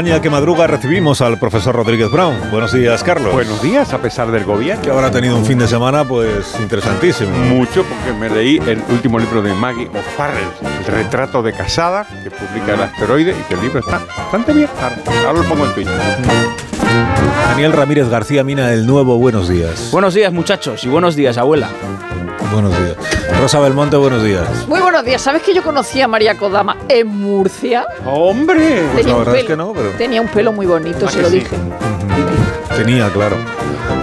España que madruga recibimos al profesor Rodríguez Brown. Buenos días, Carlos. Buenos días, a pesar del gobierno. Que habrá tenido un fin de semana, pues, interesantísimo. Mucho, porque me leí el último libro de Maggie O'Farrell, El retrato de casada, que publica el asteroide, y que el libro está bastante bien. Ahora, ahora lo pongo en Twitter. Daniel Ramírez García Mina, el nuevo Buenos días. Buenos días, muchachos, y buenos días, abuela. Buenos días. Rosa Belmonte, buenos días. Muy buenos días. ¿Sabes que yo conocí a María Kodama en Murcia? ¡Hombre! Pues la verdad es que no, pero- Tenía un pelo muy bonito, ¿Ah, se lo sí? dije. Tenía, claro.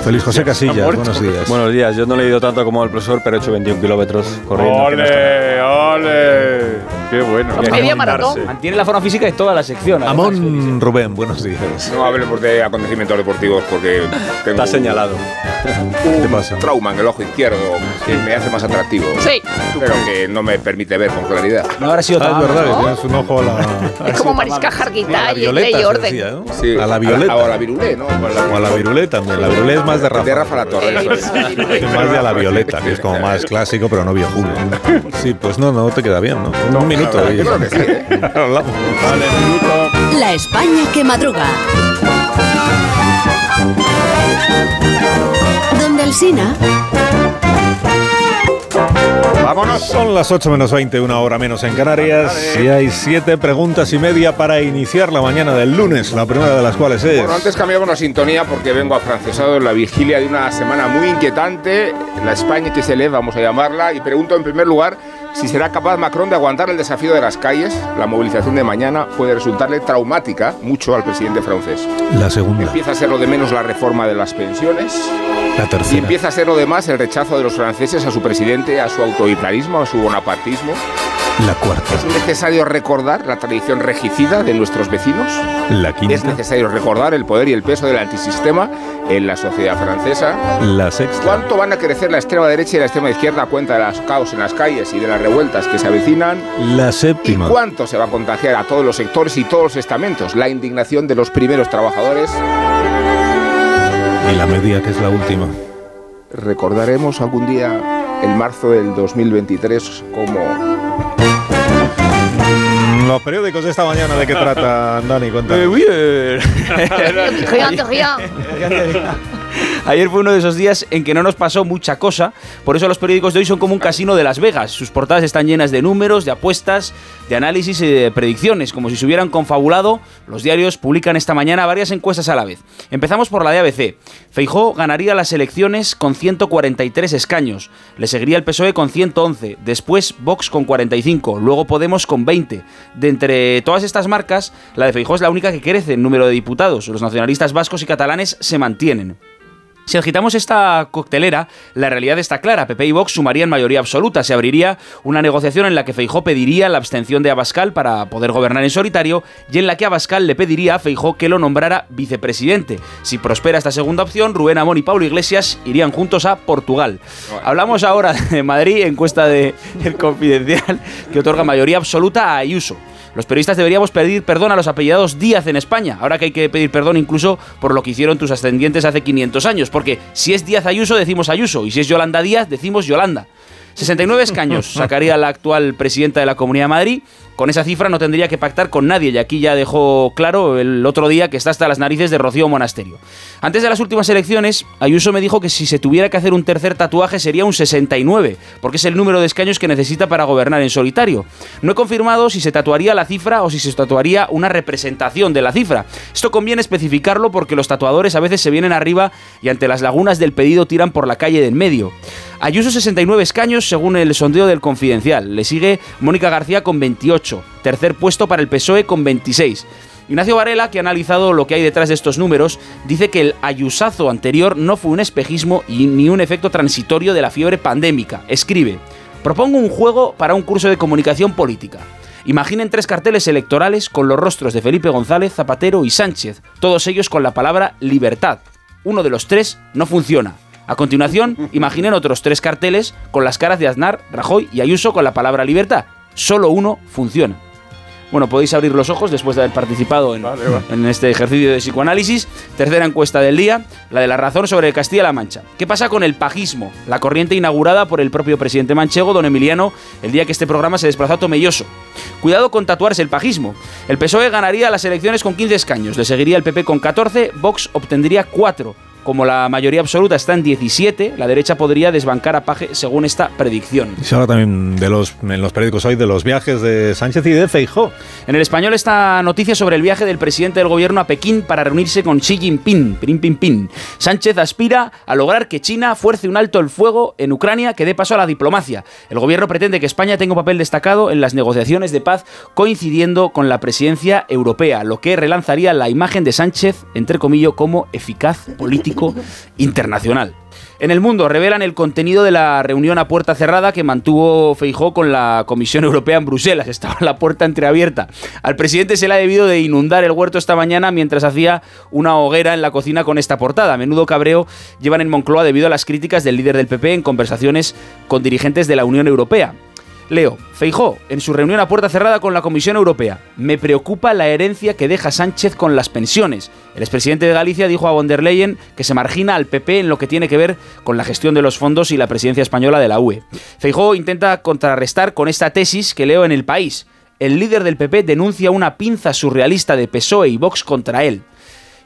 Feliz José Casillas, buenos días. Buenos días, yo no he leído tanto como el profesor, pero he hecho 21 kilómetros corriendo. ¡Ole! ¡Ole! ¡Qué bueno! Media maratón. Mantiene la forma física de toda la sección. además, Amón Rubén, buenos días. No hablemos de acontecimientos deportivos porque tengo Está señalado. ¿Qué te pasa? un trauma en el ojo izquierdo que me hace más atractivo. Sí. Pero que no me permite ver con claridad. No habrá sido Ah, tan es verdad, ¿no? tienes un ojo a la, Es como Marisca Jarguita y ley orden. decía, ¿no? Sí, A la violeta. O a la virulé, ¿no? O a la virulé también. La virulé es más de Rafa. De Rafa La Torre. más de a la violeta, que es como más clásico, pero no viejuno. Sí, pues no, no te queda bien, ¿no? Un minuto. Yo y- creo que sí, ¿eh? Hablamos. La España que madruga. Donde el Sina. ¡Vámonos! Son las 8 menos 20, una hora menos en Canarias. Y hay siete preguntas y media para iniciar la mañana del lunes, la primera de las cuales es... Bueno, antes cambiamos la sintonía porque vengo afrancesado en la vigilia de una semana muy inquietante, la España que se lee, vamos a llamarla, y pregunto en primer lugar si será capaz Macron de aguantar el desafío de las calles. La movilización de mañana puede resultarle traumática mucho al presidente francés. La segunda, Empieza a ser lo de menos la reforma de las pensiones la y tercera, empieza a ser lo de más el rechazo de los franceses a su presidente, a su autoritarismo, a su bonapartismo. La cuarta, ¿Es necesario recordar la tradición regicida de nuestros vecinos? la Es quinta, necesario recordar el poder y el peso del antisistema en la sociedad francesa. la sexta, ¿Cuánto van a crecer la extrema derecha y la extrema izquierda a cuenta de los caos en las calles y de las revueltas que se avecinan? la ¿Y séptima, cuánto se va a contagiar a todos los sectores y todos los estamentos? La indignación de los primeros trabajadores. y la media, que es la última. Recordaremos algún día el marzo del 2023 como Los periódicos de esta mañana, ¿de qué tratan, Dani? Eh, Cuéntame. uy, Ayer fue uno de esos días en que no nos pasó mucha cosa, por eso los periódicos de hoy son como un casino de Las Vegas. Sus portadas están llenas de números, de apuestas, de análisis y de predicciones, como si se hubieran confabulado. Los diarios publican esta mañana varias encuestas a la vez. Empezamos por la de ABC. Feijó ganaría las elecciones con 143 escaños, le seguiría el PSOE con 111, después Vox con 45, luego Podemos con 20. De entre todas estas marcas, la de Feijó es la única que crece en número de diputados. Los nacionalistas vascos y catalanes se mantienen. Si agitamos esta coctelera, la realidad está clara. PP y Vox sumarían mayoría absoluta. Se abriría una negociación en la que Feijó pediría la abstención de Abascal para poder gobernar en solitario y en la que Abascal le pediría a Feijó que lo nombrara vicepresidente. Si prospera esta segunda opción, Rubén Amón y Pablo Iglesias irían juntos a Portugal. Hablamos ahora de Madrid, encuesta de Confidencial, que otorga mayoría absoluta a Ayuso. Los periodistas deberíamos pedir perdón a los apellidados Díaz en España, ahora que hay que pedir perdón incluso por lo que hicieron tus ascendientes hace 500 años, porque si es Díaz Ayuso decimos Ayuso y si es Yolanda Díaz decimos Yolanda. 69 escaños sacaría la actual presidenta de la Comunidad de Madrid. Con esa cifra no tendría que pactar con nadie y aquí ya dejó claro el otro día que está hasta las narices de Rocío Monasterio. Antes de las últimas elecciones, Ayuso me dijo que si se tuviera que hacer un tercer tatuaje sería un 69, porque es el número de escaños que necesita para gobernar en solitario. No he confirmado si se tatuaría la cifra o si se tatuaría una representación de la cifra. Esto conviene especificarlo porque los tatuadores a veces se vienen arriba y ante las lagunas del pedido tiran por la calle del medio. Ayuso 69 escaños según el sondeo del Confidencial. Le sigue Mónica García con 28. 28. Tercer puesto para el PSOE con 26. Ignacio Varela, que ha analizado lo que hay detrás de estos números, dice que el ayusazo anterior no fue un espejismo y ni un efecto transitorio de la fiebre pandémica. Escribe, propongo un juego para un curso de comunicación política. Imaginen tres carteles electorales con los rostros de Felipe González, Zapatero y Sánchez, todos ellos con la palabra libertad. Uno de los tres no funciona. A continuación, imaginen otros tres carteles con las caras de Aznar, Rajoy y Ayuso con la palabra libertad. Solo uno funciona. Bueno, podéis abrir los ojos después de haber participado en, en este ejercicio de psicoanálisis. Tercera encuesta del día, la de la razón sobre Castilla-La Mancha. ¿Qué pasa con el pajismo? La corriente inaugurada por el propio presidente manchego, don Emiliano, el día que este programa se desplazó a Tomelloso. Cuidado con tatuarse el pajismo. El PSOE ganaría las elecciones con 15 escaños, le seguiría el PP con 14, Vox obtendría 4. Como la mayoría absoluta está en 17, la derecha podría desbancar a Paje según esta predicción. Se habla también de los, en los periódicos hoy de los viajes de Sánchez y de Feijó. En el español esta noticia sobre el viaje del presidente del gobierno a Pekín para reunirse con Xi Jinping. Pin, pin, pin. Sánchez aspira a lograr que China fuerce un alto el fuego en Ucrania que dé paso a la diplomacia. El gobierno pretende que España tenga un papel destacado en las negociaciones de paz coincidiendo con la presidencia europea, lo que relanzaría la imagen de Sánchez, entre comillas, como eficaz internacional. En el mundo revelan el contenido de la reunión a puerta cerrada que mantuvo Feijó con la Comisión Europea en Bruselas. Estaba la puerta entreabierta. Al presidente se le ha debido de inundar el huerto esta mañana mientras hacía una hoguera en la cocina con esta portada. A menudo cabreo llevan en Moncloa debido a las críticas del líder del PP en conversaciones con dirigentes de la Unión Europea. Leo, Feijó, en su reunión a puerta cerrada con la Comisión Europea, me preocupa la herencia que deja Sánchez con las pensiones. El expresidente de Galicia dijo a von der Leyen que se margina al PP en lo que tiene que ver con la gestión de los fondos y la presidencia española de la UE. Feijó intenta contrarrestar con esta tesis que leo en El País. El líder del PP denuncia una pinza surrealista de PSOE y Vox contra él.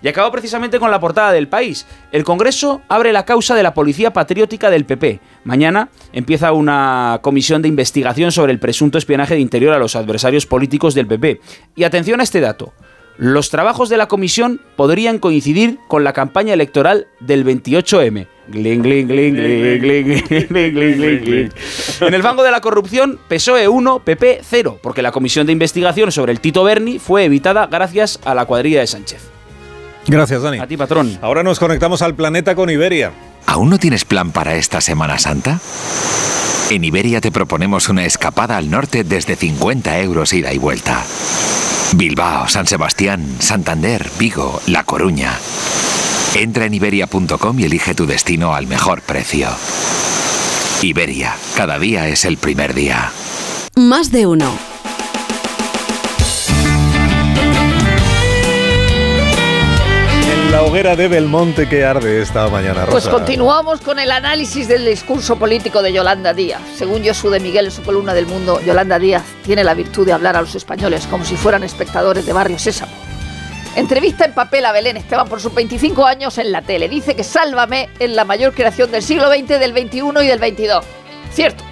Y acabó precisamente con la portada del país. El Congreso abre la causa de la Policía Patriótica del PP. Mañana empieza una comisión de investigación sobre el presunto espionaje de interior a los adversarios políticos del PP. Y atención a este dato. Los trabajos de la comisión podrían coincidir con la campaña electoral del 28M. En el fango de la corrupción, PSOE 1, PP 0, porque la comisión de investigación sobre el Tito Berni fue evitada gracias a la cuadrilla de Sánchez. Gracias, Dani. A ti, patrón. Ahora nos conectamos al planeta con Iberia. ¿Aún no tienes plan para esta Semana Santa? En Iberia te proponemos una escapada al norte desde 50 euros ida y vuelta. Bilbao, San Sebastián, Santander, Vigo, La Coruña. Entra en iberia.com y elige tu destino al mejor precio. Iberia, cada día es el primer día. Más de uno. Hoguera de Belmonte que arde esta mañana, Rosa. Pues continuamos con el análisis del discurso político de Yolanda Díaz. Según Josu de Miguel en su columna del Mundo, Yolanda Díaz tiene la virtud de hablar a los españoles como si fueran espectadores de Barrio Sésamo. Entrevista en papel a Belén Esteban por sus 25 años en la tele. Dice que Sálvame es la mayor creación del siglo XX, del XXI y del XXII. Cierto.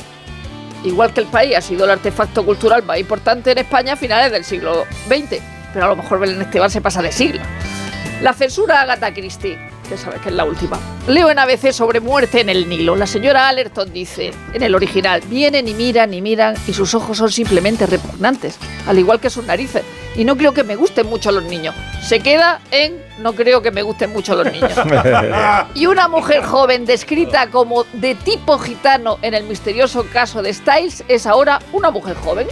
Igual que el país ha sido el artefacto cultural más importante en España a finales del siglo XX. Pero a lo mejor Belén Esteban se pasa de siglo. La censura a Agatha Christie, que sabes que es la última. Leo en ABC sobre muerte en el Nilo. La señora Allerton dice, en el original, vienen y miran y miran y sus ojos son simplemente repugnantes, al igual que sus narices. Y no creo que me gusten mucho los niños. Se queda en no creo que me gusten mucho los niños. y una mujer joven descrita como de tipo gitano en el misterioso caso de Styles es ahora una mujer joven.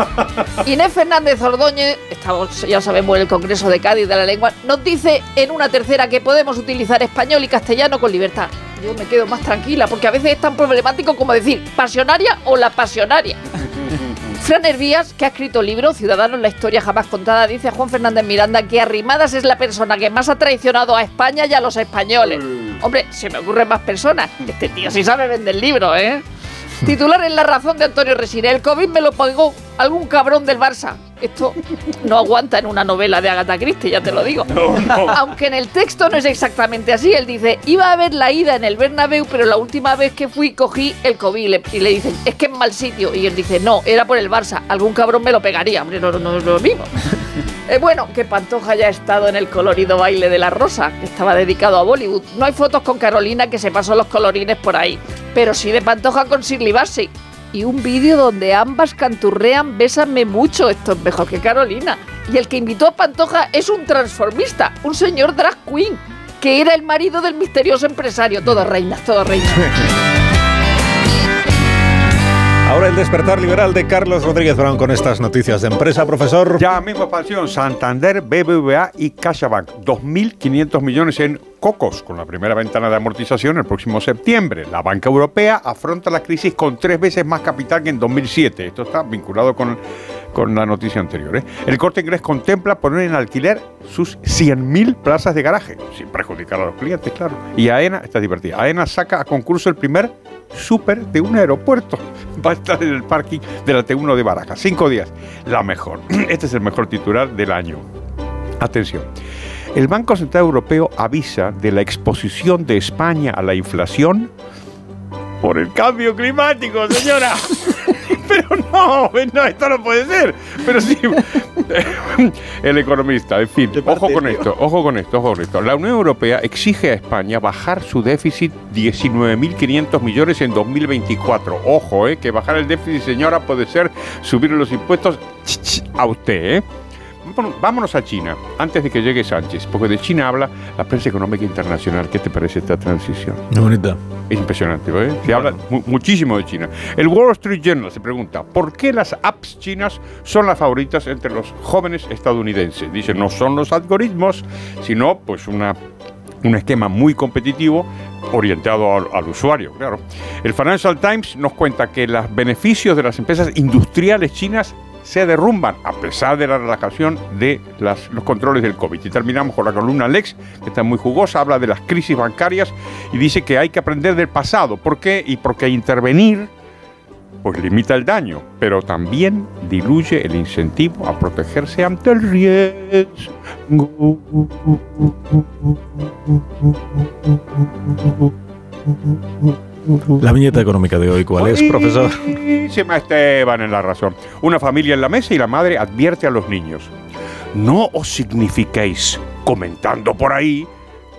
Inés Fernández Ordóñez, estamos, ya sabemos, en el Congreso de Cádiz de la Lengua, nos dice en una tercera que podemos utilizar español y castellano con libertad. Yo me quedo más tranquila, porque a veces es tan problemático como decir pasionaria o la pasionaria. Fran Hervías, que ha escrito el libro Ciudadanos, la historia jamás contada, dice a Juan Fernández Miranda que Arrimadas es la persona que más ha traicionado a España y a los españoles. Hombre, se me ocurren más personas. Este tío sí sabe vender libros, ¿eh? Titular en La Razón de Antonio Resine. El COVID me lo pagó algún cabrón del Barça. Esto no aguanta en una novela de Agatha Christie, ya te lo digo. Aunque en el texto no es exactamente así. Él dice, iba a haber la ida en el Bernabéu, pero la última vez que fui cogí el COVID. Y le, y le dicen, es que es mal sitio. Y él dice, no, era por el Barça. Algún cabrón me lo pegaría. Hombre, no, no, no es lo mismo. Eh, bueno, que Pantoja ya ha estado en el colorido baile de la rosa, que estaba dedicado a Bollywood. No hay fotos con Carolina que se pasó los colorines por ahí, pero sí de Pantoja con Shirley Bassey. y un vídeo donde ambas canturrean Bésame mucho. Esto es mejor que Carolina. Y el que invitó a Pantoja es un transformista, un señor drag queen, que era el marido del misterioso empresario. Todo reinas, todo reinas. Ahora el despertar liberal de Carlos Rodríguez Brown con estas noticias de empresa, profesor. Ya mismo expansión, Santander, BBVA y CaixaBank. 2.500 millones en cocos con la primera ventana de amortización el próximo septiembre. La banca europea afronta la crisis con tres veces más capital que en 2007. Esto está vinculado con, con la noticia anterior. ¿eh? El corte inglés contempla poner en alquiler sus 100.000 plazas de garaje, sin perjudicar a los clientes, claro. Y AENA, está divertida, AENA saca a concurso el primer súper de un aeropuerto. Va a estar en el parking de la T1 de Barajas. Cinco días. La mejor. Este es el mejor titular del año. Atención. El Banco Central Europeo avisa de la exposición de España a la inflación por el cambio climático, señora. Pero no, no, esto no puede ser. Pero sí, el economista, en fin, ojo con esto, ojo con esto, ojo con esto. La Unión Europea exige a España bajar su déficit 19.500 millones en 2024. Ojo, eh, que bajar el déficit, señora, puede ser subir los impuestos a usted, ¿eh? Vámonos a China, antes de que llegue Sánchez, porque de China habla la prensa económica internacional. ¿Qué te parece esta transición? Muy bonita. Es impresionante, ¿eh? Se habla mu muchísimo de China. El Wall Street Journal se pregunta, ¿por qué las apps chinas son las favoritas entre los jóvenes estadounidenses? Dice, no son los algoritmos, sino pues una, un esquema muy competitivo orientado al, al, usuario, claro. El Financial Times nos cuenta que los beneficios de las empresas industriales chinas se derrumban a pesar de la relajación de los controles del COVID. Y terminamos con la columna Lex, que está muy jugosa, habla de las crisis bancarias y dice que hay que aprender del pasado. ¿Por qué? Y porque intervenir pues limita el daño, pero también diluye el incentivo a protegerse ante el riesgo. La viñeta económica de hoy, ¿cuál es, profesor? Se me Esteban en la razón. Una familia en la mesa y la madre advierte a los niños. No os signifiquéis, comentando por ahí,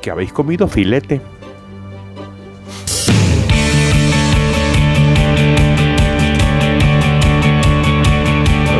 que habéis comido filete.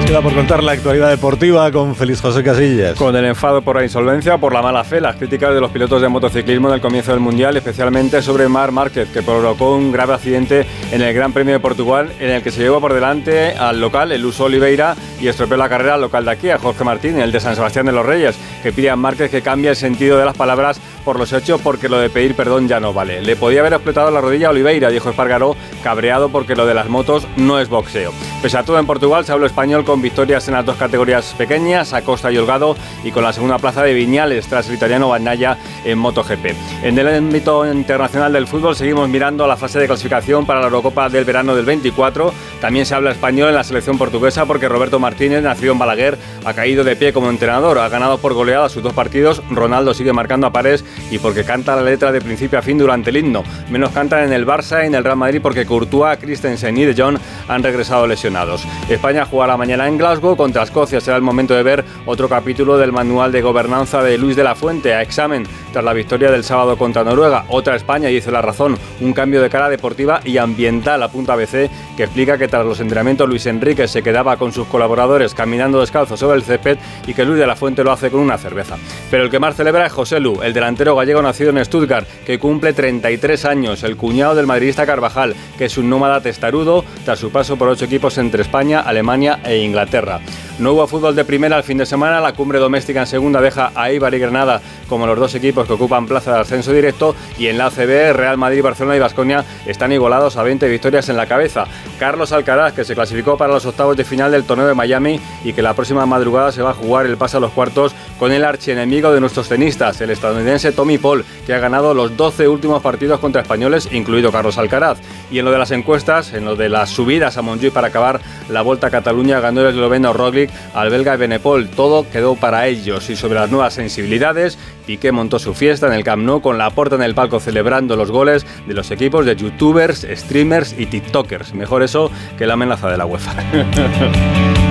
Queda por contar la actualidad deportiva con Feliz José Casillas. Con el enfado por la insolvencia, por la mala fe, las críticas de los pilotos de motociclismo en el comienzo del Mundial, especialmente sobre Mar Márquez, que provocó un grave accidente en el Gran Premio de Portugal, en el que se llevó por delante al local, el Uso Oliveira, y estropeó la carrera al local de aquí, a Jorge Martín, el de San Sebastián de los Reyes, que pide a Márquez que cambie el sentido de las palabras por los hechos, porque lo de pedir perdón ya no vale. Le podía haber explotado la rodilla a Oliveira, dijo Espargaró, cabreado porque lo de las motos no es boxeo. Pese a todo, en Portugal se habló español con victorias en las dos categorías pequeñas, Acosta y Holgado, y con la segunda plaza de Viñales tras el italiano Bagnaia en MotoGP. En el ámbito internacional del fútbol seguimos mirando a la fase de clasificación para la Eurocopa del verano del 24. También se habla español en la selección portuguesa porque Roberto Martínez, nacido en Balaguer, ha caído de pie como entrenador. Ha ganado por goleada sus dos partidos. Ronaldo sigue marcando a pares y porque canta la letra de principio a fin durante el himno. Menos cantan en el Barça y en el Real Madrid porque Courtois, Christensen y De Jong han regresado lesionados. España jugará mañana en Glasgow contra Escocia. Será el momento de ver otro capítulo del manual de gobernanza de Luis de la Fuente a examen tras la victoria del sábado contra Noruega. Otra España, dice la razón, un cambio de cara deportiva y ambiental, apunta ABC, que explica que tras los entrenamientos Luis Enrique se quedaba con sus colaboradores caminando descalzo sobre el césped y que Luis de la Fuente lo hace con una cerveza. Pero el que más celebra es José Lu, el delantero gallego nacido en Stuttgart, que cumple 33 años, el cuñado del madridista Carvajal, que es un nómada testarudo tras su paso por ocho equipos entre España, Alemania e Inglaterra. No hubo fútbol de primera el fin de semana, la cumbre doméstica en segunda deja a Eibar y Granada como los dos equipos que ocupan plaza de ascenso directo y en la ACB Real Madrid, Barcelona y Basconia están igualados a 20 victorias en la cabeza. Carlos Alcaraz, que se clasificó para los octavos de final del torneo de Miami y que la próxima madrugada se va a jugar el pase a los cuartos con el archienemigo de nuestros tenistas, el estadounidense Tommy Paul, que ha ganado los 12 últimos partidos contra españoles, incluido Carlos Alcaraz. Y en lo de las encuestas, en lo de las subidas a Montjuic para acabar la Vuelta a Cataluña, ganó el esloveno Roglic League al belga Benepol. Todo quedó para ellos. Y sobre las nuevas sensibilidades, Piqué montó su fiesta en el Camp Nou con la porta en el palco celebrando los goles de los equipos de youtubers, streamers y tiktokers. Mejor eso que la amenaza de la UEFA.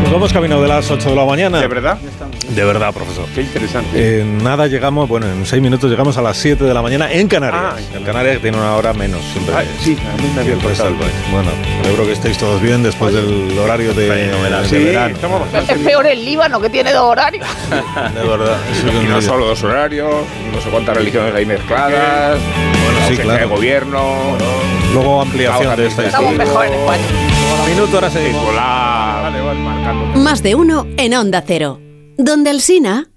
Nos vamos camino de las 8 de la mañana. ¿De verdad? De verdad, profesor. Qué interesante. En nada llegamos, bueno, en 6 minutos llegamos a las 7 de la mañana en Canarias. Ah, en Canarias que tiene una hora menos siempre. Ah, sí, a mí me había. Bueno, celebro que estéis todos bien después del horario de, de Sí, verano. estamos bastante Es peor el Líbano, que tiene dos horarios. De verdad. Y no solo dos horarios, no sé cuántas religiones hay mezcladas, Bueno, sí, claro. de gobierno, Luego ampliación de esta Estamos mejor en España. Minuto, ahora seguimos. Vale, vale. marcando. Más de uno en Onda Cero. Donde el Sina...